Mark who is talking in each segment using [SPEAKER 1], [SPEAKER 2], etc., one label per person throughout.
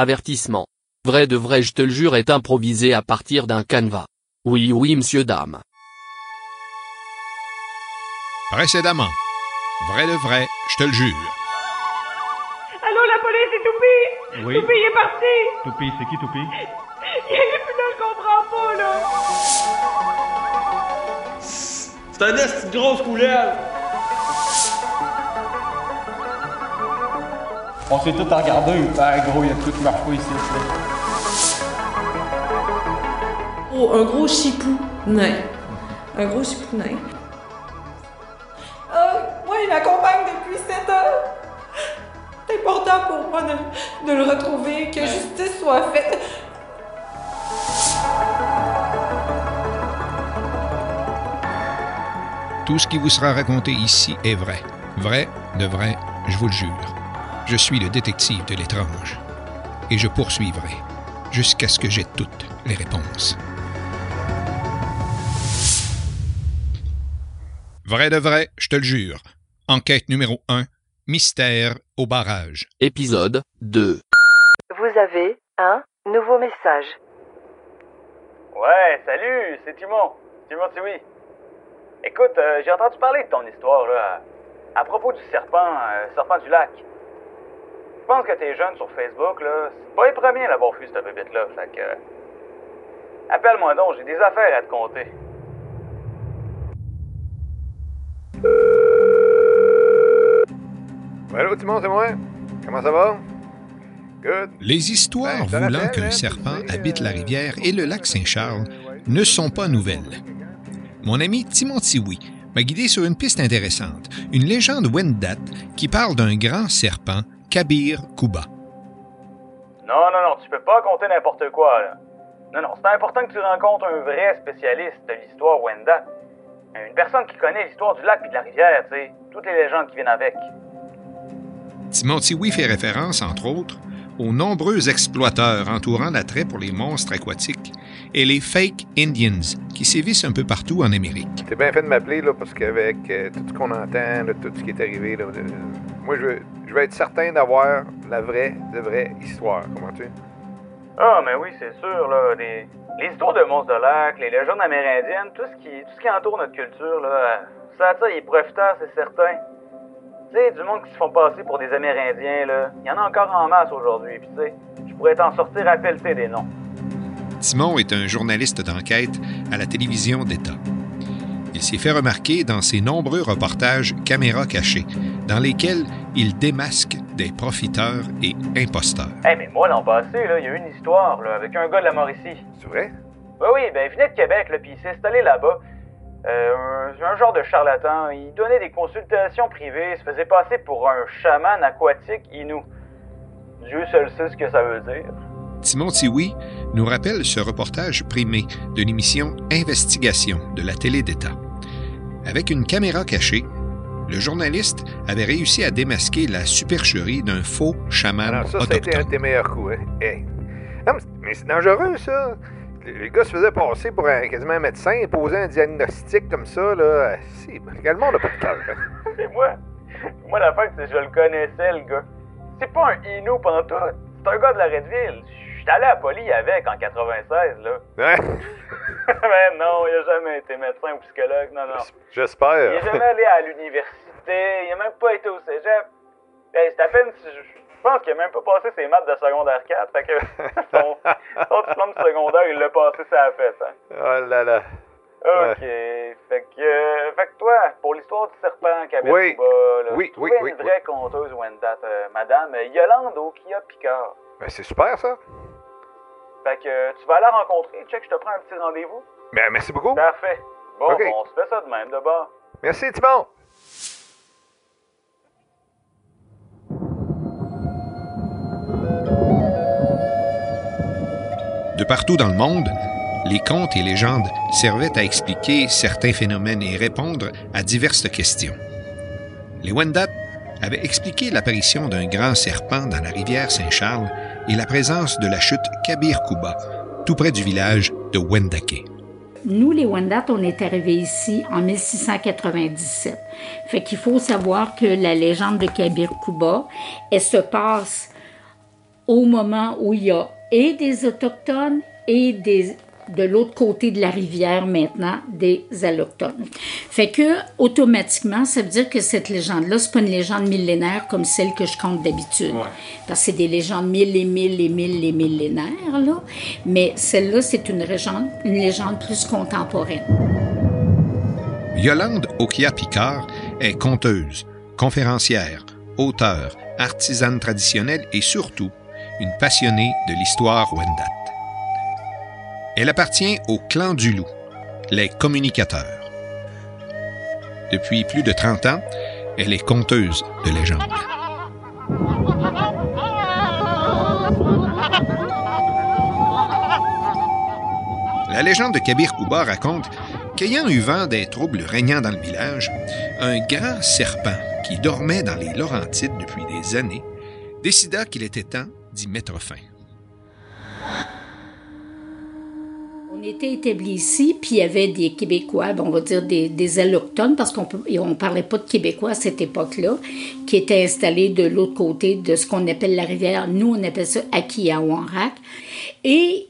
[SPEAKER 1] Avertissement. Vrai de vrai je te le jure est improvisé à partir d'un canevas. Oui oui monsieur dame.
[SPEAKER 2] Précédemment. Vrai de vrai, je te le jure.
[SPEAKER 3] Allô, la police, c'est Toupie!
[SPEAKER 4] Oui.
[SPEAKER 3] Toupie, est parti!
[SPEAKER 4] Toupie, c'est qui Toupie?
[SPEAKER 3] Il est plus là, je comprends pas, là!
[SPEAKER 5] C'est un de grosse coulelle!
[SPEAKER 4] On s'est tout regardé. Ah, gros, il y a tout qui marche pas ici.
[SPEAKER 6] Oh, un gros chipou nain. Un gros chipou nain.
[SPEAKER 3] Ah, moi, il m'accompagne depuis 7 ans! C'est important pour moi de, de le retrouver, que justice soit faite.
[SPEAKER 2] Tout ce qui vous sera raconté ici est vrai. Vrai, de vrai, je vous le jure. Je suis le détective de l'étrange. Et je poursuivrai jusqu'à ce que j'aie toutes les réponses. Vrai de vrai, je te le jure. Enquête numéro 1. Mystère au barrage.
[SPEAKER 1] Épisode 2.
[SPEAKER 7] Vous avez un nouveau message.
[SPEAKER 5] Ouais, salut, c'est Timon. Timon, c'est oui. Écoute, euh, j'ai entendu parler de ton histoire, là, à, à propos du serpent, euh, serpent du lac. Je pense que t'es jeune sur Facebook, là? C'est pas les premiers à l'avoir vu, cette bébête-là, fait que... euh, Appelle-moi donc, j'ai des affaires à te.
[SPEAKER 8] Ouais, allô, Timon, c'est moi. Comment ça va? Good.
[SPEAKER 2] Les histoires
[SPEAKER 8] Ben,
[SPEAKER 2] voulant qu'un
[SPEAKER 8] hein,
[SPEAKER 2] serpent
[SPEAKER 8] tu sais,
[SPEAKER 2] habite la
[SPEAKER 8] euh,
[SPEAKER 2] rivière et le lac Saint-Charles ne sont pas nouvelles. Mon ami Timothy Oui m'a guidé sur une piste intéressante, une légende Wendat qui parle d'un grand serpent, Kabir Kuba.
[SPEAKER 5] Non, non, non, tu peux pas compter n'importe quoi, là. Non, non, c'est important que tu rencontres un vrai spécialiste de l'histoire Wendat. Une personne qui connaît l'histoire du lac et de la rivière, tu sais. Toutes les légendes qui viennent avec.
[SPEAKER 2] Timothy Oui fait référence, entre autres, aux nombreux exploiteurs entourant l'attrait pour les monstres aquatiques et les fake Indians qui sévissent un peu partout en Amérique.
[SPEAKER 8] T'es bien fait de m'appeler, là, parce qu'avec euh, tout ce qu'on entend, là, tout ce qui est arrivé, là, euh, moi, je veux, je veux être certain d'avoir la vraie, de vraie histoire. Comprends-tu?
[SPEAKER 5] Ah, mais oui, c'est sûr, là. Les, les histoires de monstres de lac, les légendes amérindiennes, tout ce qui, tout ce qui entoure notre culture, là, ça attire les profiteurs, c'est certain. Tu sais, du monde qui se font passer pour des Amérindiens, là. Il y en a encore en masse aujourd'hui, puis tu sais, je pourrais t'en sortir à pelleter des noms.
[SPEAKER 2] Timon est un journaliste d'enquête à la télévision d'État. Il s'est fait remarquer dans ses nombreux reportages caméra cachée, dans lesquels il démasque des profiteurs et imposteurs.
[SPEAKER 5] Eh, mais moi, l'an passé, il y a eu une histoire, là, avec un gars de la Mauricie.
[SPEAKER 8] C'est vrai?
[SPEAKER 5] Oui, oui, ben, il venait de Québec, là, puis il s'est installé là-bas. Euh, un, un genre de charlatan. Il donnait des consultations privées, se faisait passer pour un chaman aquatique inou. Dieu seul sait ce que ça veut dire.
[SPEAKER 2] Timon Tiwi nous rappelle ce reportage primé de l'émission Investigation de la télé d'État. Avec une caméra cachée, le journaliste avait réussi à démasquer la supercherie d'un faux chaman
[SPEAKER 8] Alors, ça, ça a été un de tes meilleurs coups, hein? Hey. Non, mais c'est- mais dangereux, ça. Le gars se faisait passer pour un, quasiment un médecin et posait un diagnostic comme ça, là. Si, le monde n'a pas de cœur. hein.
[SPEAKER 5] Et moi, moi, la fin, c'est que je le connaissais, le gars. C'est pas un inou pendant tout. C'est un gars de la Redville. Je suis allé à Poly avec en 96, là.
[SPEAKER 8] Hein?
[SPEAKER 5] Mais non, il a jamais été médecin ou psychologue, non, non. Il
[SPEAKER 8] J'espère.
[SPEAKER 5] est jamais allé à l'université, il a même pas été au cégep. Hey, c'est à peine si je, je pense qu'il a même pas passé ses maths de secondaire 4, fait que son, son diplôme secondaire, il l'a passé ça a fait, hein.
[SPEAKER 8] Oh là là.
[SPEAKER 5] Ok, fait que, euh, fait que toi, pour l'histoire du serpent qui habite
[SPEAKER 8] Oui.
[SPEAKER 5] bas, là,
[SPEAKER 8] Oui,
[SPEAKER 5] tu
[SPEAKER 8] oui, oui,
[SPEAKER 5] une vraie conteuse Wendat, euh, madame Yolande Okia Picard.
[SPEAKER 8] Ben, c'est super, ça.
[SPEAKER 5] Fait que euh, tu vas aller la rencontrer, check, je te prends un petit rendez-vous.
[SPEAKER 8] Ben, merci beaucoup.
[SPEAKER 5] Parfait. Bon, on se fait ça de même, de bord.
[SPEAKER 8] Merci, Timon.
[SPEAKER 2] De partout dans le monde, les contes et légendes servaient à expliquer certains phénomènes et répondre à diverses questions. Les Wendat avaient expliqué l'apparition d'un grand serpent dans la rivière Saint-Charles et la présence de la chute Kabir Kuba, tout près du village de Wendake.
[SPEAKER 9] Nous, les Wendat, on est arrivés ici en 1697. Fait qu'il faut savoir que la légende de Kabir Kuba, elle se passe au moment où il y a et des Autochtones et des, de l'autre côté de la rivière maintenant des allochtones. Fait que automatiquement, ça veut dire que cette légende-là, c'est pas une légende millénaire comme celle que je compte d'habitude. Parce que c'est des légendes mille et mille et mille et millénaires, là. Mais celle-là, c'est une légende, une légende plus contemporaine.
[SPEAKER 2] Yolande Okia-Picard est conteuse, conférencière, auteure, artisane traditionnelle et surtout une passionnée de l'histoire Wendat. Elle appartient au clan du loup, les communicateurs. Depuis plus de 30 ans, elle est conteuse de légendes. La légende de Kabir Kouba raconte qu'ayant eu vent des troubles régnant dans le village, un grand serpent qui dormait dans les Laurentides depuis des années décida qu'il était temps d'y mettre fin.
[SPEAKER 9] On était établi ici, puis il y avait des Québécois, on va dire des, des allochtones, parce qu'on ne parlait pas de Québécois à cette époque-là, qui étaient installés de l'autre côté de ce qu'on appelle la rivière. Nous, on appelle ça Akiawanrak. Et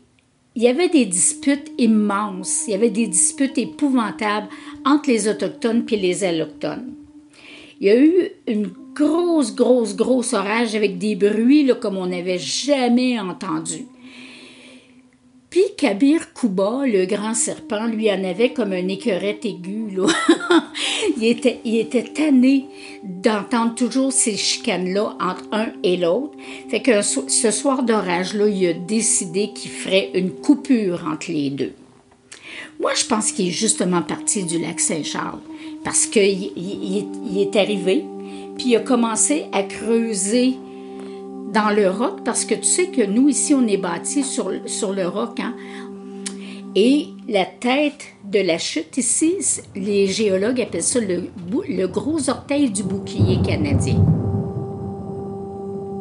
[SPEAKER 9] il y avait des disputes immenses, il y avait des disputes épouvantables entre les Autochtones et les Allochtones. Il y a eu une grosse, grosse, grosse orage avec des bruits là, comme on n'avait jamais entendu. Puis Kabir Kouba, le grand serpent, lui en avait comme un écœurette aigu. Là. il, était, il était tanné d'entendre toujours ces chicanes-là entre un et l'autre. Fait que ce soir d'orage-là, il a décidé qu'il ferait une coupure entre les deux. Moi, je pense qu'il est justement parti du lac Saint-Charles parce qu'il il, il est arrivé, puis il a commencé à creuser dans le roc, parce que tu sais que nous, ici, on est bâti sur, sur le roc. Hein? Et la tête de la chute ici, les géologues appellent ça le, le gros orteil du bouclier canadien.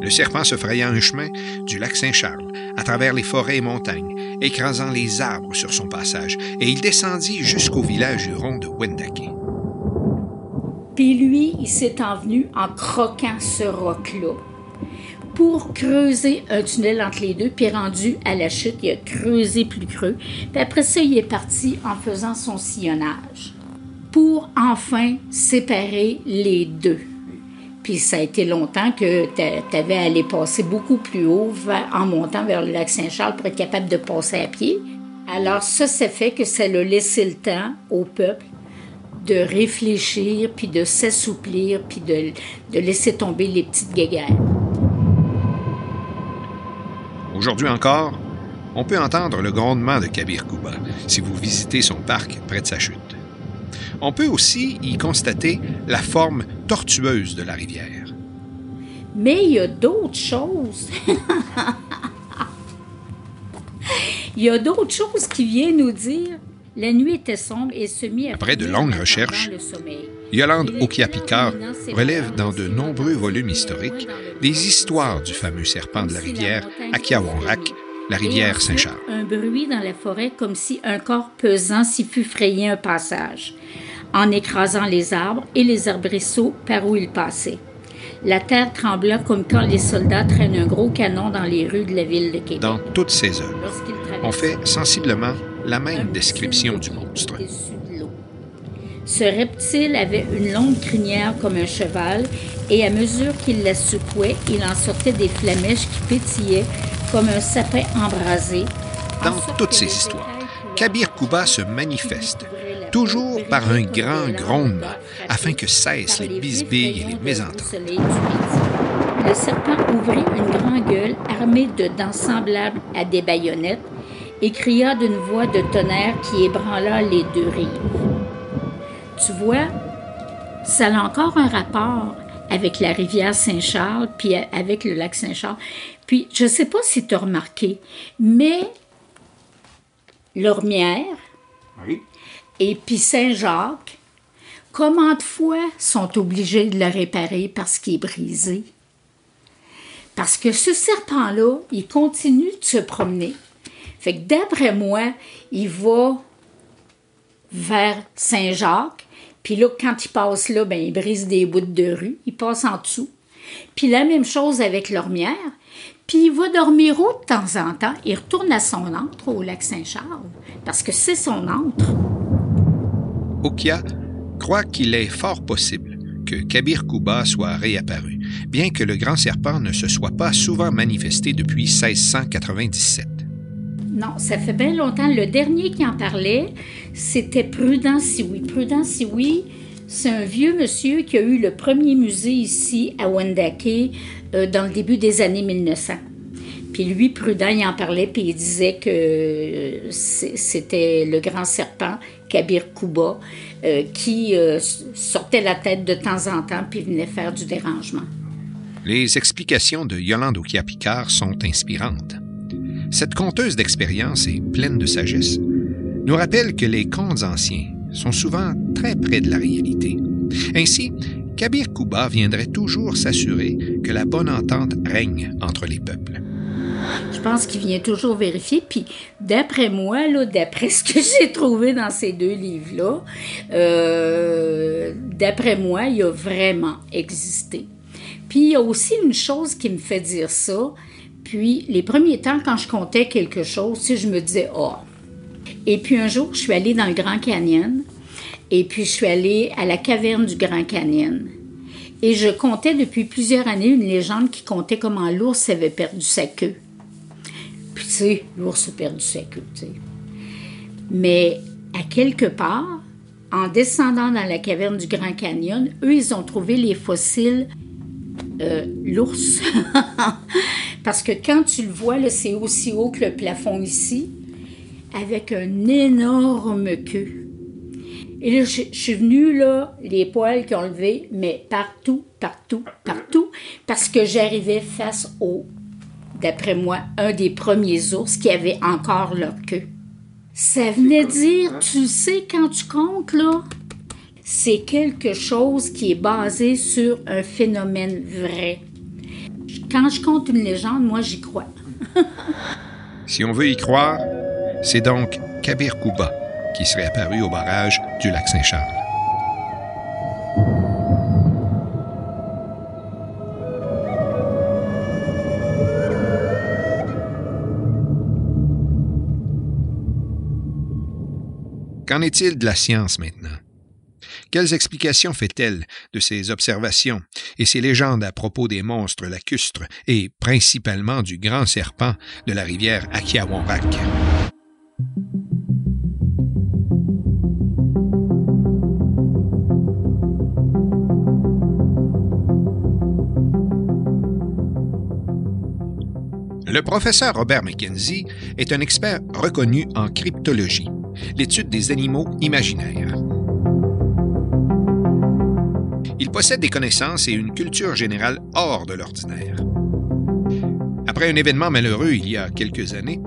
[SPEAKER 2] Le serpent se fraya un chemin du lac Saint-Charles, à travers les forêts et montagnes, écrasant les arbres sur son passage, et il descendit jusqu'au village huron de Wendake.
[SPEAKER 9] Puis lui, il s'est envenu en croquant ce roc-là pour creuser un tunnel entre les deux, puis rendu à la chute, il a creusé plus creux. Puis après ça, il est parti en faisant son sillonnage pour enfin séparer les deux. Puis ça a été longtemps que tu avais à aller passer beaucoup plus haut en montant vers le lac Saint-Charles pour être capable de passer à pied. Alors ça, ça fait que ça a laissé le temps au peuple de réfléchir, puis de s'assouplir, puis de, de laisser tomber les petites guéguerres.
[SPEAKER 2] Aujourd'hui encore, on peut entendre le grondement de Kabir Kouba si vous visitez son parc près de sa chute. On peut aussi y constater la forme tortueuse de la rivière.
[SPEAKER 9] Mais il y a d'autres choses. il y a d'autres choses qui viennent nous dire. La nuit était sombre et se mit à
[SPEAKER 2] Après de longues recherches, Yolande Okia-Picard relève dans de nombreux volumes historiques des histoires du fameux serpent de la rivière Akiawanrak, la rivière Saint-Charles.
[SPEAKER 9] Un bruit dans la forêt comme si un corps pesant s'y fût frayé un passage, en écrasant les arbres et les arbrisseaux par où il passait. La terre trembla comme quand les soldats traînent un gros canon dans les rues de la ville de Québec.
[SPEAKER 2] Dans toutes ces œuvres, on fait sensiblement la même description du monstre.
[SPEAKER 9] Ce reptile avait une longue crinière comme un cheval, et à mesure qu'il la secouait, il en sortait des flamèches qui pétillaient comme un sapin embrasé.
[SPEAKER 2] Dans toutes ces histoires, Kabir Kouba se manifeste, toujours par un grand grondement, afin que cessent les bisbilles et les mésententes.
[SPEAKER 9] Le serpent ouvrit une grande gueule armée de dents semblables à des baïonnettes et cria d'une voix de tonnerre qui ébranla les deux rives. Tu vois, ça a encore un rapport avec la rivière Saint-Charles, puis avec le lac Saint-Charles. Puis, je ne sais pas si tu as remarqué, mais Lormière et puis Saint-Jacques, comment de fois sont obligés de le réparer parce qu'il est brisé? Parce que ce serpent-là, il continue de se promener. Fait que d'après moi, il va vers Saint-Jacques, puis là, quand il passe là, ben, il brise des bouts de rue, il passe en dessous. Puis la même chose avec l'ormière. Puis il va dormir où de temps en temps? Il retourne à son antre au lac Saint-Charles, parce que c'est son antre.
[SPEAKER 2] Okia croit qu'il est fort possible que Kabir Kuba soit réapparu, bien que le grand serpent ne se soit pas souvent manifesté depuis 1697.
[SPEAKER 9] Non, ça fait bien longtemps. Le dernier qui en parlait, c'était Prudent Sioui. Prudent Sioui, c'est un vieux monsieur qui a eu le premier musée ici à Wendake euh, dans le début des années 1900. Puis lui, Prudent, il en parlait, puis il disait que euh, c'était le grand serpent, Kabir Kuba, euh, qui sortait la tête de temps en temps, puis venait faire du dérangement.
[SPEAKER 2] Les explications de Yolande Okia-Picard sont inspirantes. Cette conteuse d'expérience et pleine de sagesse nous rappelle que les contes anciens sont souvent très près de la réalité. Ainsi, Kabir Kuba viendrait toujours s'assurer que la bonne entente règne entre les peuples.
[SPEAKER 9] Je pense qu'il vient toujours vérifier. Puis, d'après moi, d'après ce que j'ai trouvé dans ces deux livres-là, euh, d'après moi, il a vraiment existé. Puis, il y a aussi une chose qui me fait dire ça. Puis, les premiers temps, quand je comptais quelque chose, si je me disais, oh. Et puis, un jour, je suis allée dans le Grand Canyon. Et puis, je suis allée à la caverne du Grand Canyon. Et je comptais depuis plusieurs années une légende qui comptait comment l'ours avait perdu sa queue. Puis, tu sais, l'ours a perdu sa queue, tu sais. Mais, à quelque part, en descendant dans la caverne du Grand Canyon, eux, ils ont trouvé les fossiles euh, l'ours. Parce que quand tu le vois, c'est aussi haut que le plafond ici, avec un énorme queue. Et là, je, suis venue, là, les poils qui ont levé, mais partout, partout, partout, parce que j'arrivais face au, d'après moi, un des premiers ours qui avait encore leur queue. Ça venait dire, tu sais, quand tu comptes, là, c'est quelque chose qui est basé sur un phénomène vrai. Quand je compte une légende, moi, j'y crois.
[SPEAKER 2] si on veut y croire, c'est donc Kabir Kuba qui serait apparu au barrage du lac Saint-Charles. Qu'en est-il de la science maintenant? Quelles explications fait-elle de ces observations et ces légendes à propos des monstres lacustres et principalement du grand serpent de la rivière Akiawonrak? Le professeur Robert McKenzie est un expert reconnu en cryptologie, l'étude des animaux imaginaires. Il possède des connaissances et une culture générale hors de l'ordinaire. Après un événement malheureux il y a quelques années,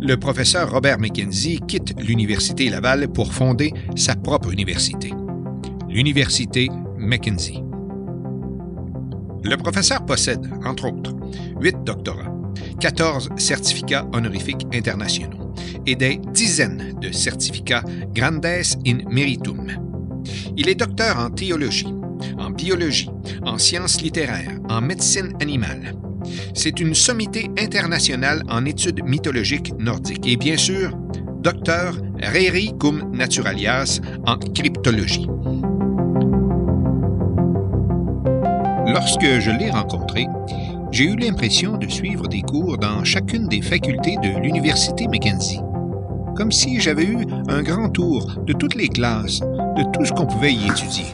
[SPEAKER 2] le professeur Robert McKenzie quitte l'Université Laval pour fonder sa propre université, l'Université Mackenzie. Le professeur possède, entre autres, huit doctorats, 14 certificats honorifiques internationaux et des dizaines de certificats Grandes in Meritum. Il est docteur en théologie, en biologie, en sciences littéraires, en médecine animale. C'est une sommité internationale en études mythologiques nordiques et bien sûr, docteur Reri cum naturalias en cryptologie. Lorsque je l'ai rencontré, j'ai eu l'impression de suivre des cours dans chacune des facultés de l'Université Mackenzie, comme si j'avais eu un grand tour de toutes les classes, de tout ce qu'on pouvait y étudier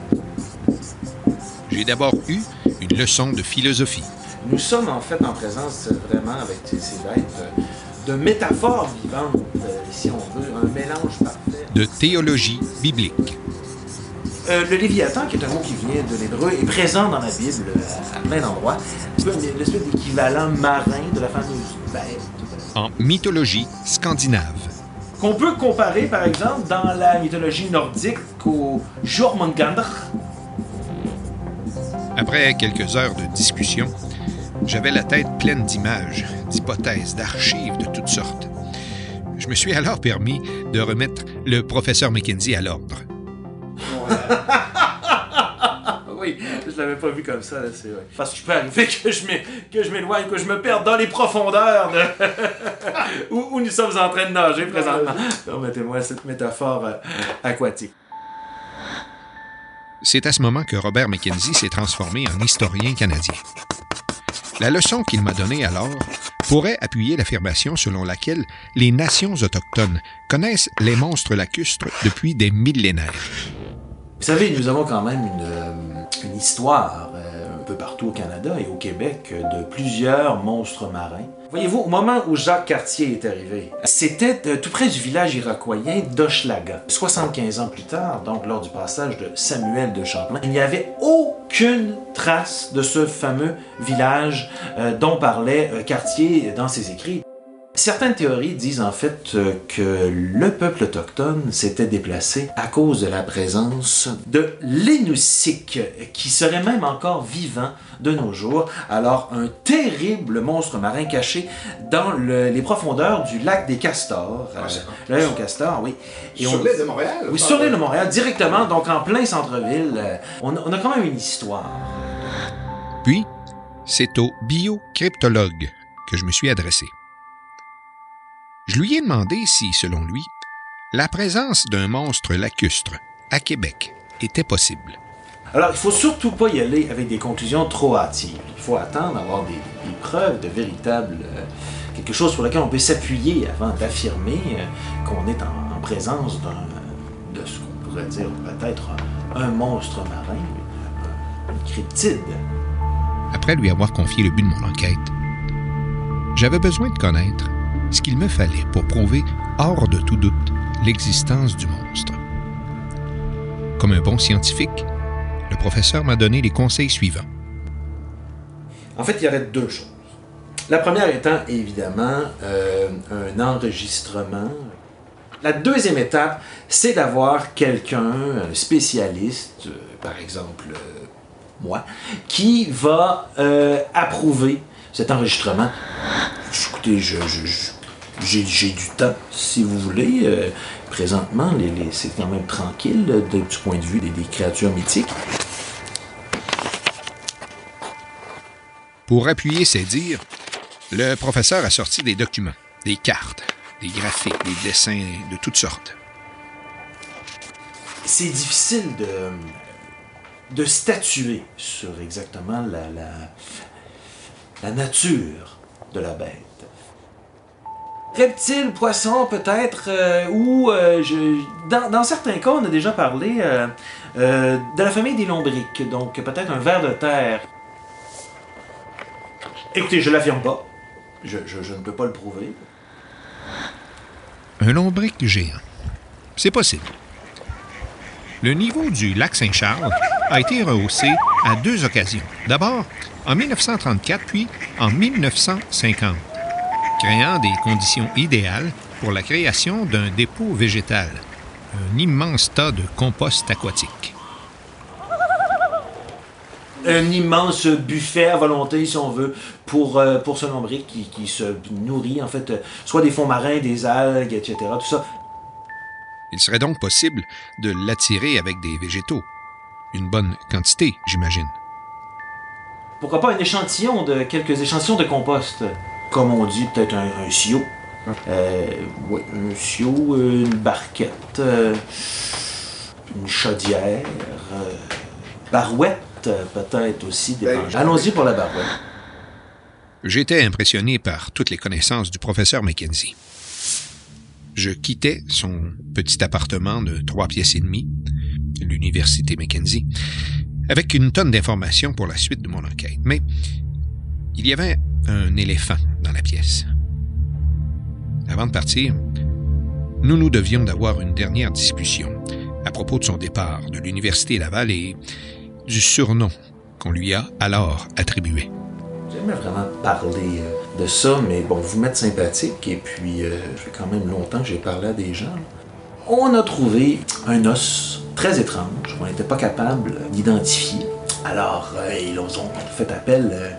[SPEAKER 2] j'ai d'abord eu une leçon de philosophie.
[SPEAKER 10] Nous sommes en fait en présence vraiment avec ces bêtes de métaphores vivantes, euh, si on veut, un mélange parfait.
[SPEAKER 2] De théologie biblique.
[SPEAKER 10] Euh, le Léviathan, qui est un mot qui vient de l'hébreu, est présent dans la Bible à, plein d'endroits. C'est une espèce d'équivalent marin de la fameuse bête.
[SPEAKER 2] En mythologie scandinave.
[SPEAKER 10] Qu'on peut comparer, par exemple, dans la mythologie nordique au Jormungandr,
[SPEAKER 2] après quelques heures de discussion, j'avais la tête pleine d'images, d'hypothèses, d'archives de toutes sortes. Je me suis alors permis de remettre le professeur McKenzie à l'ordre.
[SPEAKER 10] oui, je l'avais pas vu comme ça, c'est vrai. Parce que je peux arriver que je m'é- que je m'éloigne, que je me perde dans les profondeurs de... où, où nous sommes en train de nager présentement. Permettez-moi cette métaphore euh, aquatique.
[SPEAKER 2] C'est à ce moment que Robert Mackenzie s'est transformé en historien canadien. La leçon qu'il m'a donnée alors pourrait appuyer l'affirmation selon laquelle les nations autochtones connaissent les monstres lacustres depuis des millénaires.
[SPEAKER 10] Vous savez, nous avons quand même une, euh, histoire euh, un peu partout au Canada et au Québec de plusieurs monstres marins. Voyez-vous, au moment où Jacques Cartier est arrivé, c'était euh, tout près du village iroquoien d'Hochelaga. 75 ans plus tard, donc lors du passage de Samuel de Champlain, il n'y avait aucune trace de ce fameux village euh, dont parlait euh, Cartier dans ses écrits. Certaines théories disent en fait euh, que le peuple autochtone s'était déplacé à cause de la présence de l'énoussique, qui serait même encore vivant de nos jours. Alors, un terrible monstre marin caché dans le- les profondeurs du lac des Castors. Euh, le Castors, oui.
[SPEAKER 8] Sur l'île de Montréal,
[SPEAKER 10] Oui, sur l'île de Montréal, directement, donc en plein centre-ville. Euh, On, a- on a quand même une histoire.
[SPEAKER 2] Puis, c'est au biocryptologue que je me suis adressé. Je lui ai demandé si, selon lui, la présence d'un monstre lacustre à Québec était possible.
[SPEAKER 10] Alors, il faut surtout pas y aller avec des conclusions trop hâtives. Il faut attendre d'avoir des, des preuves de véritable... euh, quelque chose sur lequel on peut s'appuyer avant d'affirmer euh, qu'on est en, en présence d'un, de ce qu'on pourrait dire peut-être un, un monstre marin, un- une cryptide.
[SPEAKER 2] Après lui avoir confié le but de mon enquête, j'avais besoin de connaître ce qu'il me fallait pour prouver hors de tout doute l'existence du monstre. Comme un bon scientifique, le professeur m'a donné les conseils suivants.
[SPEAKER 10] En fait, il y aurait deux choses. La première étant évidemment euh, un enregistrement. La deuxième étape, c'est d'avoir quelqu'un, un spécialiste, euh, par exemple euh, moi, qui va approuver cet enregistrement. Écoutez, je- j'ai, du temps, si vous voulez. Euh, présentement, les- les- c'est quand même tranquille euh, de- du point de vue des, des créatures mythiques.
[SPEAKER 2] Pour appuyer ses dires, le professeur a sorti des documents, des cartes, des graphiques, des dessins de toutes sortes.
[SPEAKER 10] c'est difficile de, de statuer sur exactement la, la, la nature de la bête. Reptile, poisson peut-être, euh, ou euh, dans, certains cas, on a déjà parlé euh, de la famille des lombriques, donc peut-être un ver de terre. Écoutez, je l'affirme pas. Je, je- je ne peux pas le prouver.
[SPEAKER 2] Un lombric géant. C'est possible. Le niveau du lac Saint-Charles a été rehaussé à deux occasions. D'abord, en 1934, puis en 1950, créant des conditions idéales pour la création d'un dépôt végétal, un immense tas de compost aquatique.
[SPEAKER 10] un immense buffet à volonté, si on veut, pour, euh, pour ce lombric qui, qui se nourrit, en fait, euh, soit des fonds marins, des algues, etc. Tout ça.
[SPEAKER 2] Il serait donc possible de l'attirer avec des végétaux. Une bonne quantité, j'imagine.
[SPEAKER 10] Pourquoi pas un échantillon de quelques échantillons de compost? Comme on dit, peut-être un, un sio. Euh, oui, un sio, euh, une barquette, euh, une chaudière, euh, barouette, peut-être aussi. Des
[SPEAKER 8] Ben,
[SPEAKER 10] Allons-y pour la barouette.
[SPEAKER 2] J'étais impressionné par toutes les connaissances du professeur Mackenzie. Je quittais son petit appartement de trois pièces et demie, l'université Mackenzie, avec une tonne d'informations pour la suite de mon enquête. Mais il y avait un éléphant dans la pièce. Avant de partir, nous nous devions d'avoir une dernière discussion à propos de son départ de l'université Laval et du surnom qu'on lui a alors attribué.
[SPEAKER 10] J'ai jamais vraiment parlé euh, de ça, mais bon, vous m'êtes sympathique et puis euh, ça fait quand même longtemps que j'ai parlé à des gens. On a trouvé un os très étrange qu'on n'était pas capable d'identifier. Alors, euh, ils ont fait appel euh,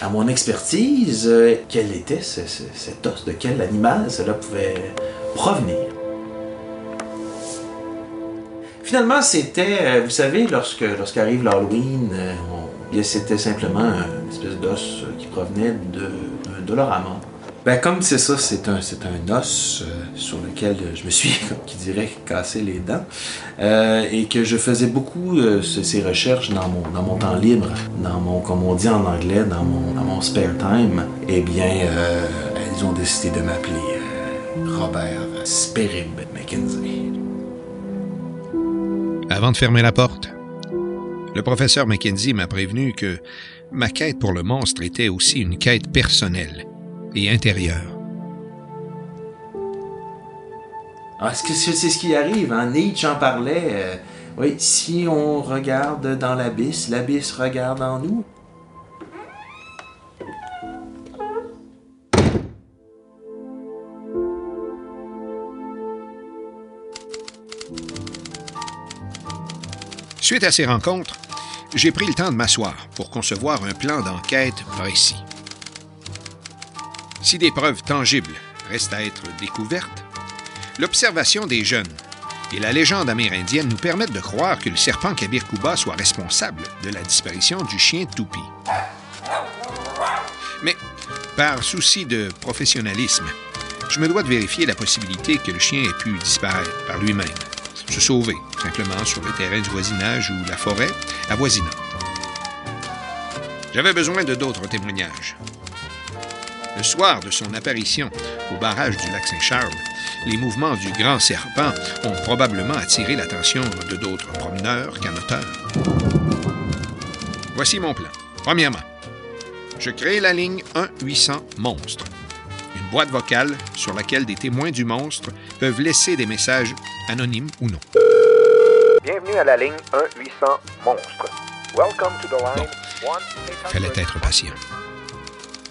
[SPEAKER 10] à mon expertise. euh, quel était ce- ce- cet os? De quel animal cela pouvait provenir? Finalement, c'était, euh, vous savez, lorsque lorsqu'arrive l'Halloween, euh, c'était simplement une espèce d'os qui provenait de, d'un dolorama. Ben, comme c'est ça, c'est un, os euh, sur lequel je me suis, qui dirait, cassé les dents, euh, et que je faisais beaucoup euh, ce- ces recherches dans mon, temps libre, dans mon, comme on dit en anglais, dans mon, spare time, eh bien, euh, ils ont décidé de m'appeler euh, Robert Sperib McKenzie.
[SPEAKER 2] Avant de fermer la porte, le professeur Mackenzie m'a prévenu que ma quête pour le monstre était aussi une quête personnelle et intérieure.
[SPEAKER 10] Ah, Est-ce que c'est ce qui arrive? Hein? Nietzsche en parlait. euh, oui, si on regarde dans l'abysse, l'abysse regarde en nous.
[SPEAKER 2] Suite à ces rencontres, j'ai pris le temps de m'asseoir pour concevoir un plan d'enquête précis. Si des preuves tangibles restent à être découvertes, l'observation des jeunes et la légende amérindienne nous permettent de croire que le serpent Kabir Kuba soit responsable de la disparition du chien Toupi. Mais, par souci de professionnalisme, je me dois de vérifier la possibilité que le chien ait pu disparaître par lui-même, se sauver simplement sur le terrain du voisinage ou la forêt avoisinante. J'avais besoin de d'autres témoignages. Le soir de son apparition au barrage du lac Saint-Charles, les mouvements du grand serpent ont probablement attiré l'attention de d'autres promeneurs, canoteurs. Voici mon plan. Premièrement, je crée la ligne 1-800 Monstre, une boîte vocale sur laquelle des témoins du monstre peuvent laisser des messages anonymes ou non.
[SPEAKER 8] Bienvenue à la ligne 1-800 Monstre. Welcome to the line 1
[SPEAKER 2] Fallait être patient.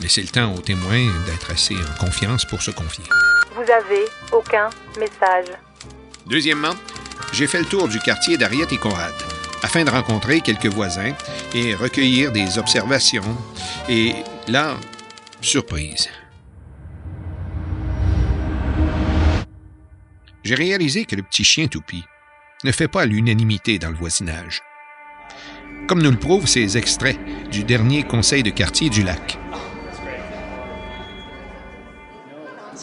[SPEAKER 2] Laisser le temps aux témoins d'être assez en confiance pour se confier.
[SPEAKER 7] Vous avez aucun message.
[SPEAKER 2] Deuxièmement, j'ai fait le tour du quartier d'Ariette et Conrad afin de rencontrer quelques voisins et recueillir des observations. Et là, surprise. J'ai réalisé que le petit chien toupie ne fait pas l'unanimité dans le voisinage. Comme nous le prouvent ces extraits du dernier conseil de quartier du lac.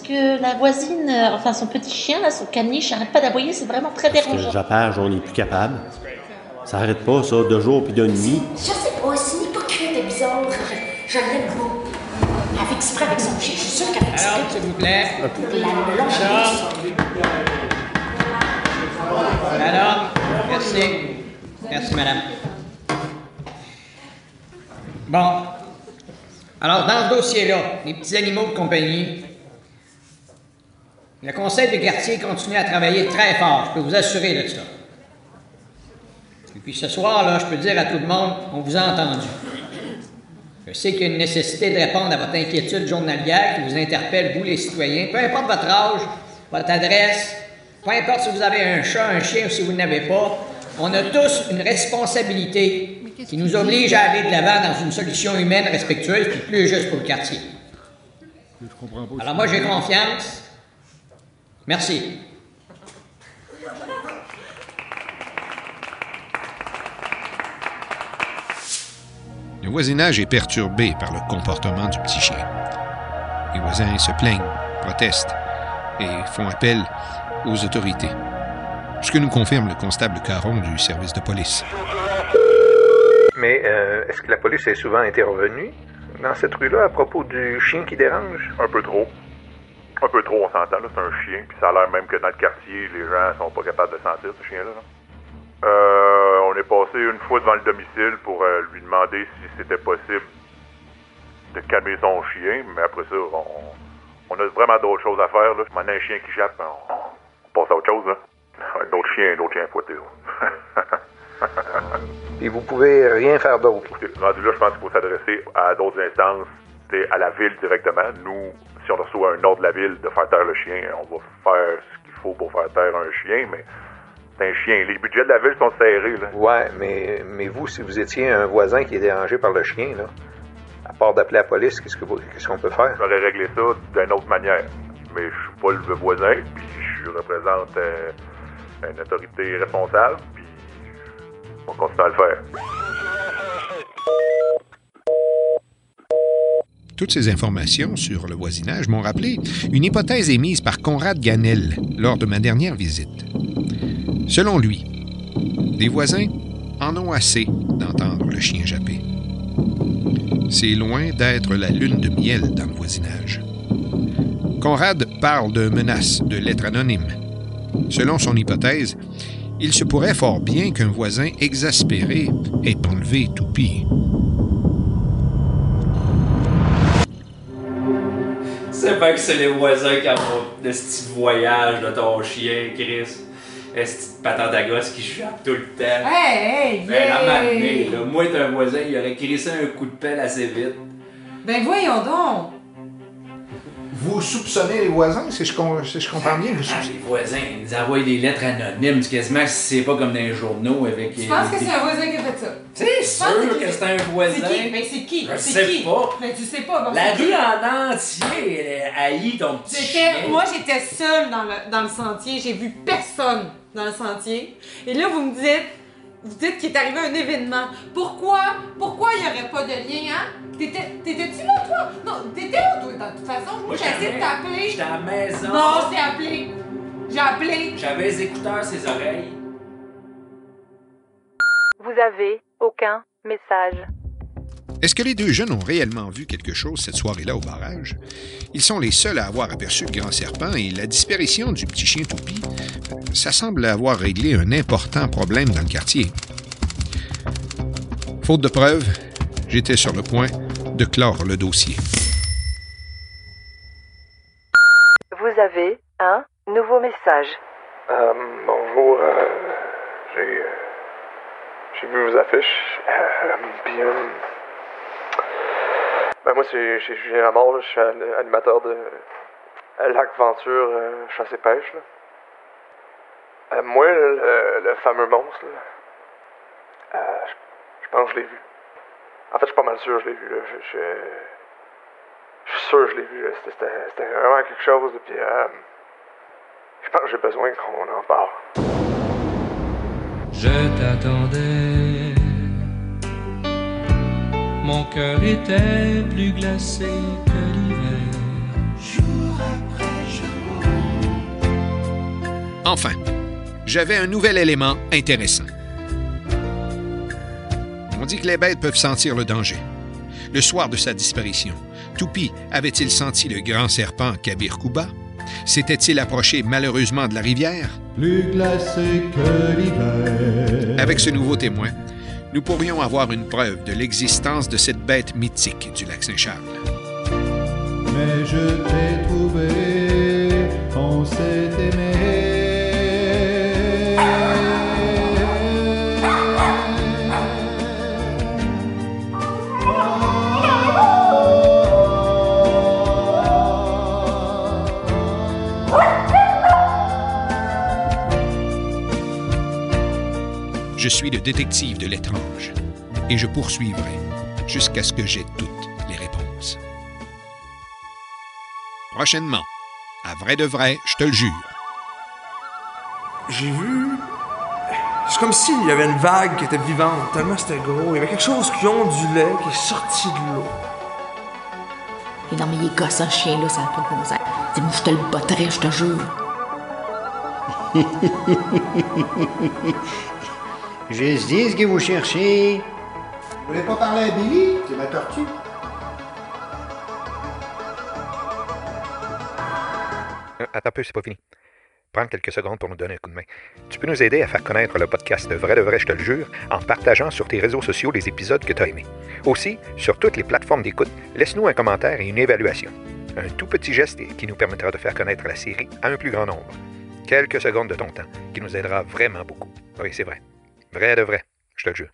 [SPEAKER 11] Que la voisine, euh, enfin son petit chien, là, son caniche, n'arrête pas d'aboyer, c'est vraiment très dérangeant.
[SPEAKER 12] Japage, on n'est plus capable. Ça arrête pas, ça, de jour puis de nuit.
[SPEAKER 13] Je sais pas, c'est une hypocrite et bizarre. Je l'aime pas. Elle fait exprès avec son chien, je suis sûre qu'elle fait exprès.
[SPEAKER 14] Alors, s'il vous plaît. Alors. Alors, merci. Merci, madame. Bon. Alors, dans ce dossier-là, les petits animaux de compagnie, le conseil de quartier continue à travailler très fort, je peux vous assurer de ça. Et puis ce soir, là, je peux dire à tout le monde, on vous a entendu. Je sais qu'il y a une nécessité de répondre à votre inquiétude journalière qui vous interpelle, vous les citoyens, peu importe votre âge, votre adresse, peu importe si vous avez un chat, un chien ou si vous n'avez pas, on a tous une responsabilité qui nous oblige à aller de l'avant dans une solution humaine respectueuse et plus juste pour le quartier. Alors moi, j'ai confiance. Merci.
[SPEAKER 2] Le voisinage est perturbé par le comportement du petit chien. Les voisins se plaignent, protestent et font appel aux autorités. Ce que nous confirme le constable Caron du service de police.
[SPEAKER 8] Mais euh, est-ce que la police est souvent intervenue dans cette rue-là à propos du chien qui dérange?
[SPEAKER 15] Un peu trop. Un peu trop, on s'entend, là. C'est un chien, puis ça a l'air même que dans le quartier, les gens sont pas capables de sentir ce chien-là. là. Euh, on est passé une fois devant le domicile pour euh, lui demander si c'était possible de calmer son chien, mais après ça, on, on a vraiment d'autres choses à faire, là. Maintenant, un chien qui jappe, on, on passe à autre chose, là. D'autres chiens, d'autres chiens fouettés.
[SPEAKER 8] Et vous pouvez rien faire d'autre.
[SPEAKER 15] Écoutez, rendu là, je pense qu'il faut s'adresser à d'autres instances, à la ville directement. Nous, si on reçoit un ordre de la ville de faire taire le chien, on va faire ce qu'il faut pour faire taire un chien, mais c'est un chien. Les budgets de la ville sont serrés, là.
[SPEAKER 8] Ouais, mais, mais vous, si vous étiez un voisin qui est dérangé par le chien, là, à part d'appeler la police, qu'est-ce que vous- qu'est-ce qu'on peut faire?
[SPEAKER 15] J'aurais réglé ça d'une autre manière. Mais je suis pas le voisin, puis je représente euh, une autorité responsable, puis on continue à le faire.
[SPEAKER 2] Toutes ces informations sur le voisinage m'ont rappelé une hypothèse émise par Conrad Ganel lors de ma dernière visite. Selon lui, les voisins en ont assez d'entendre le chien japper. C'est loin d'être la lune de miel dans le voisinage. Conrad parle de menaces de lettres anonymes. Selon son hypothèse, il se pourrait fort bien qu'un voisin exaspéré ait enlevé Toupie.
[SPEAKER 16] C'est pas que c'est les voisins qui ont de ce petit voyage de ton chien, Chris. Petite patente à gosse qui jappe tout le temps?
[SPEAKER 3] Hey, hey,
[SPEAKER 16] Ben, la
[SPEAKER 3] yeah.
[SPEAKER 16] matinée, là, moi, t'es un voisin, il aurait crissé un coup de pelle assez vite.
[SPEAKER 3] Ben voyons donc.
[SPEAKER 2] Vous soupçonnez les voisins, si je, com- si je comprends bien, vous
[SPEAKER 16] Ah, les voisins, ils nous envoient des lettres anonymes, c'est quasiment que c'est pas comme dans les journaux avec.
[SPEAKER 3] Je pense que c'est un voisin qui a fait ça?
[SPEAKER 16] Sûr
[SPEAKER 3] que
[SPEAKER 16] que c'est un voisin.
[SPEAKER 3] C'est qui? Ben c'est qui?
[SPEAKER 16] Je
[SPEAKER 3] C'est
[SPEAKER 16] sais
[SPEAKER 3] qui?
[SPEAKER 16] pas.
[SPEAKER 3] Ben tu sais pas. bon,
[SPEAKER 16] La rue
[SPEAKER 3] qui?
[SPEAKER 16] en entier, elle haït ton petit chien.
[SPEAKER 3] J'étais, moi j'étais seule dans le, dans le sentier, j'ai vu personne dans le sentier. Et là vous me dites, vous dites qu'il est arrivé un événement. Pourquoi? Pourquoi il n'y aurait pas de lien, hein? T'étais, t'étais-tu là toi? Non, t'étais où toi? De toute façon, moi j'ai essayé de t'appeler.
[SPEAKER 16] J'étais à la maison.
[SPEAKER 3] Non, je t'ai appelé. J'ai appelé.
[SPEAKER 16] J'avais les écouteurs, ses oreilles.
[SPEAKER 7] Vous avez aucun message.
[SPEAKER 2] Est-ce que les deux jeunes ont réellement vu quelque chose cette soirée-là au barrage? Ils sont les seuls à avoir aperçu le grand serpent et la disparition du petit chien toupie, ça semble avoir réglé un important problème dans le quartier. Faute de preuves, j'étais sur le point de clore le dossier.
[SPEAKER 7] Vous avez un nouveau message.
[SPEAKER 17] Euh, bonjour, euh, j'ai euh, j'ai vu vos affiches. Euh, puis, euh, ben moi c'est Julien Lamar, je suis an- animateur de Lac Venture euh, Chasse et Pêche. Là. Moi, le, fameux monstre, je, pense que je l'ai vu. En fait, je suis pas mal sûr que je l'ai vu. Là. Je, suis sûr que je l'ai vu. C'était- vraiment quelque chose. Puis, je pense que j'ai besoin qu'on en parle.
[SPEAKER 18] Je t'attendais. Mon cœur était plus glacé que l'hiver. Jour après jour.
[SPEAKER 2] Enfin, j'avais un nouvel élément intéressant. On dit que les bêtes peuvent sentir le danger. Le soir de sa disparition, Toupi avait-il senti le grand serpent Kabir Kuba? S'était-il approché malheureusement de la rivière?
[SPEAKER 12] Plus glacé que l'hiver.
[SPEAKER 2] Avec ce nouveau témoin, nous pourrions avoir une preuve de l'existence de cette bête mythique du lac Saint-Charles. Je suis le détective de l'étrange et je poursuivrai jusqu'à ce que j'ai toutes les réponses. Prochainement, à vrai de vrai, je te le jure.
[SPEAKER 19] J'ai vu. C'est comme s'il y avait une vague qui était vivante, tellement c'était gros. Il y avait quelque chose qui ondulait, qui est sorti de l'eau.
[SPEAKER 13] Et non, mais il est gossant, ce chien-là, ça n'a pas de bon sens. Dis-moi, je te le botterais, je te jure.
[SPEAKER 20] Je se dis ce que vous cherchez. Vous voulez pas parler à Billy? C'est ma tortue.
[SPEAKER 8] Euh, Attends un peu, c'est pas fini. Prends quelques secondes pour nous donner un coup de main. Tu peux nous aider à faire connaître le podcast de Vrai de Vrai, je te le jure, en partageant sur tes réseaux sociaux les épisodes que tu as aimés. Aussi, sur toutes les plateformes d'écoute, laisse-nous un commentaire et une évaluation. Un tout petit geste qui nous permettra de faire connaître la série à un plus grand nombre. Quelques secondes de ton temps qui nous aidera vraiment beaucoup. Oui, c'est vrai. Vrai de vrai, je te le jure.